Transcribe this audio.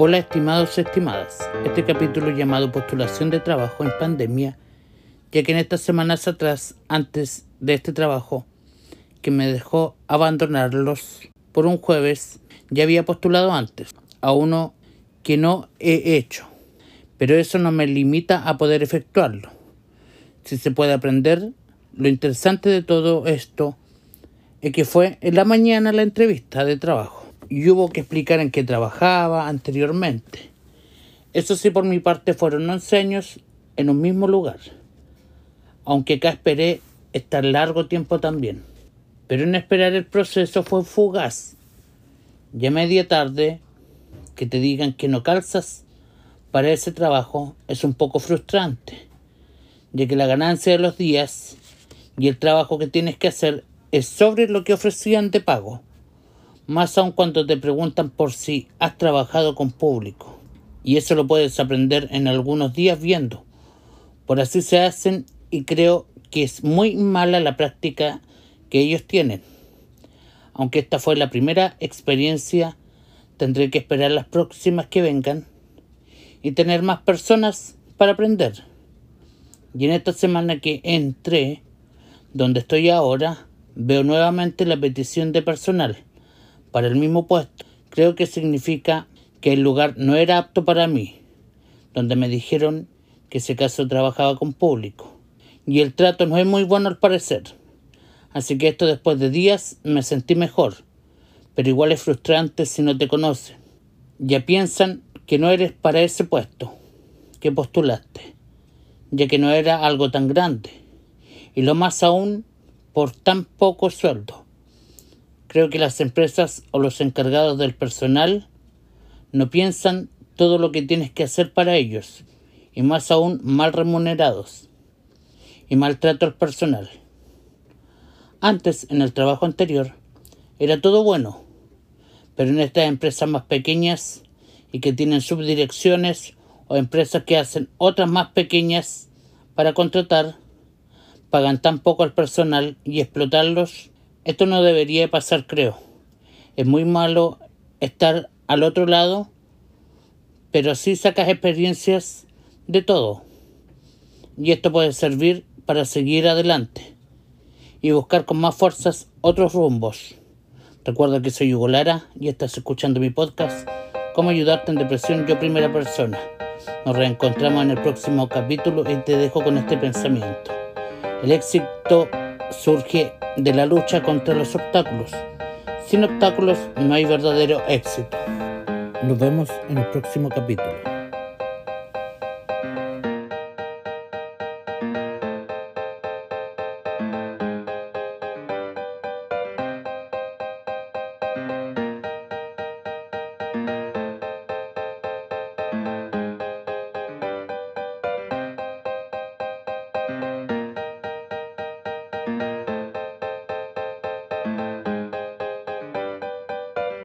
Hola estimados estimadas, este capítulo llamado Postulación de Trabajo en Pandemia, ya que en estas semanas atrás, antes de este trabajo, que me dejó abandonarlos por un jueves, ya había postulado antes a uno que no he hecho, pero eso no me limita a poder efectuarlo. Si se puede aprender, lo interesante de todo esto es que fue en la mañana la entrevista de trabajo y hubo que explicar en qué trabajaba anteriormente. Eso sí, por mi parte fueron 11 años en un mismo lugar, aunque acá esperé estar largo tiempo también. Pero en esperar el proceso fue fugaz. Ya media tarde, que te digan que no calzas para ese trabajo es un poco frustrante, ya que la ganancia de los días y el trabajo que tienes que hacer es sobre lo que ofrecían de pago más aún cuando te preguntan por si has trabajado con público. Y eso lo puedes aprender en algunos días viendo. Por así se hacen y creo que es muy mala la práctica que ellos tienen. Aunque esta fue la primera experiencia, tendré que esperar las próximas que vengan y tener más personas para aprender. Y en esta semana que entré, donde estoy ahora, veo nuevamente la petición de personal para el mismo puesto, creo que significa que el lugar no era apto para mí, donde me dijeron que ese caso trabajaba con público. Y el trato no es muy bueno al parecer. Así que esto después de días me sentí mejor, pero igual es frustrante si no te conocen. Ya piensan que no eres para ese puesto que postulaste, ya que no era algo tan grande, y lo más aún por tan poco sueldo. Creo que las empresas o los encargados del personal no piensan todo lo que tienes que hacer para ellos, y más aún mal remunerados, y maltrato al personal. Antes, en el trabajo anterior, era todo bueno, pero en estas empresas más pequeñas y que tienen subdirecciones o empresas que hacen otras más pequeñas para contratar, pagan tan poco al personal y explotarlos esto no debería pasar, creo. Es muy malo estar al otro lado, pero sí sacas experiencias de todo. Y esto puede servir para seguir adelante y buscar con más fuerzas otros rumbos. Recuerda que soy Hugo Lara y estás escuchando mi podcast Cómo ayudarte en depresión yo primera persona. Nos reencontramos en el próximo capítulo y te dejo con este pensamiento. El éxito surge de la lucha contra los obstáculos. Sin obstáculos no hay verdadero éxito. Nos vemos en el próximo capítulo.